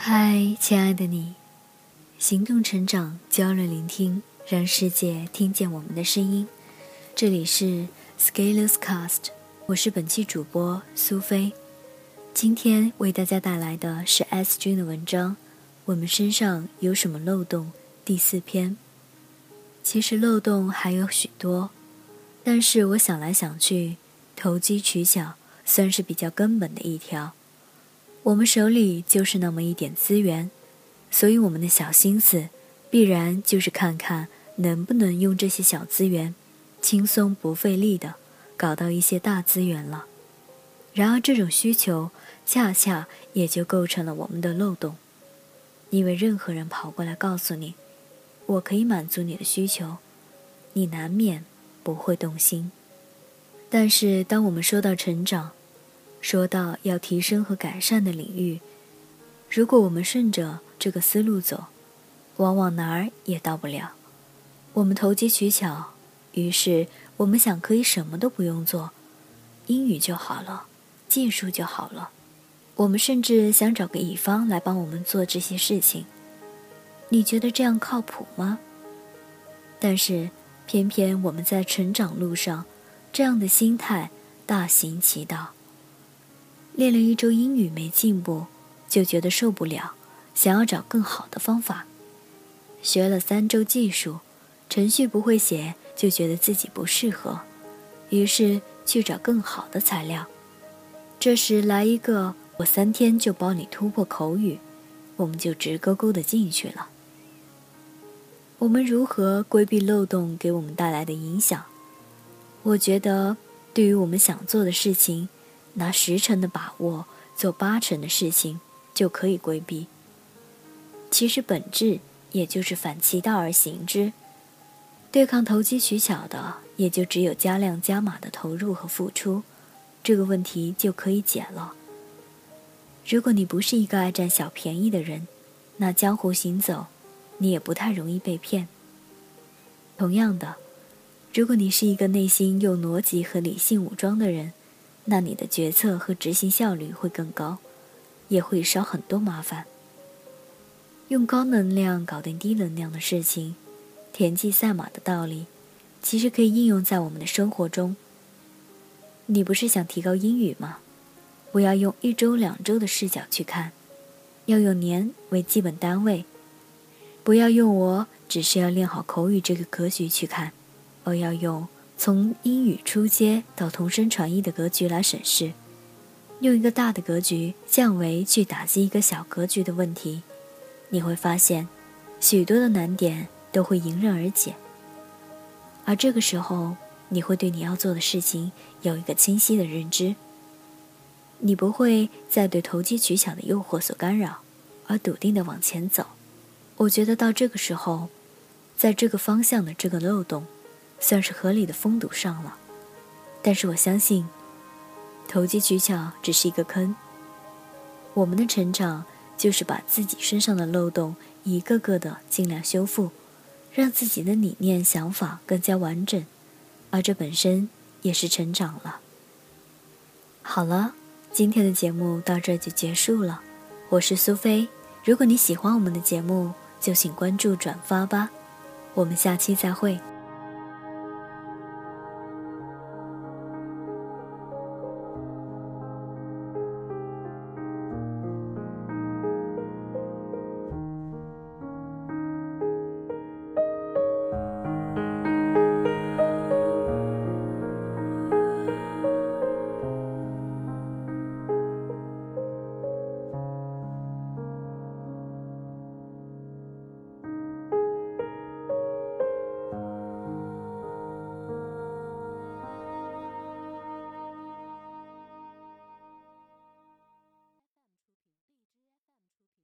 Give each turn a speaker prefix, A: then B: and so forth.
A: 嗨，亲爱的你，行动成长，交流聆听，让世界听见我们的声音。这里是 Scaleless Cast，我是本期主播苏菲。今天为大家带来的是 S 君的文章《我们身上有什么漏洞》第四篇。其实漏洞还有许多，但是我想来想去，投机取巧算是比较根本的一条。我们手里就是那么一点资源，所以我们的小心思，必然就是看看能不能用这些小资源，轻松不费力的搞到一些大资源了。然而这种需求，恰恰也就构成了我们的漏洞，因为任何人跑过来告诉你，我可以满足你的需求，你难免不会动心。但是当我们说到成长，说到要提升和改善的领域，如果我们顺着这个思路走，往往哪儿也到不了。我们投机取巧，于是我们想可以什么都不用做，英语就好了，技术就好了。我们甚至想找个乙方来帮我们做这些事情。你觉得这样靠谱吗？但是偏偏我们在成长路上，这样的心态大行其道。练了一周英语没进步，就觉得受不了，想要找更好的方法。学了三周技术，程序不会写，就觉得自己不适合，于是去找更好的材料。这时来一个，我三天就帮你突破口语，我们就直勾勾的进去了。我们如何规避漏洞给我们带来的影响？我觉得，对于我们想做的事情。拿十成的把握做八成的事情，就可以规避。其实本质也就是反其道而行之，对抗投机取巧的，也就只有加量加码的投入和付出，这个问题就可以解了。如果你不是一个爱占小便宜的人，那江湖行走，你也不太容易被骗。同样的，如果你是一个内心用逻辑和理性武装的人，那你的决策和执行效率会更高，也会少很多麻烦。用高能量搞定低能量的事情，田忌赛马的道理，其实可以应用在我们的生活中。你不是想提高英语吗？不要用一周、两周的视角去看，要用年为基本单位。不要用我只是要练好口语这个格局去看，而要用。从英语初阶到同声传译的格局来审视，用一个大的格局降维去打击一个小格局的问题，你会发现，许多的难点都会迎刃而解。而这个时候，你会对你要做的事情有一个清晰的认知，你不会再对投机取巧的诱惑所干扰，而笃定的往前走。我觉得到这个时候，在这个方向的这个漏洞。算是合理的封堵上了，但是我相信，投机取巧只是一个坑。我们的成长就是把自己身上的漏洞一个个的尽量修复，让自己的理念想法更加完整，而这本身也是成长了。好了，今天的节目到这就结束了。我是苏菲，如果你喜欢我们的节目，就请关注转发吧。我们下期再会。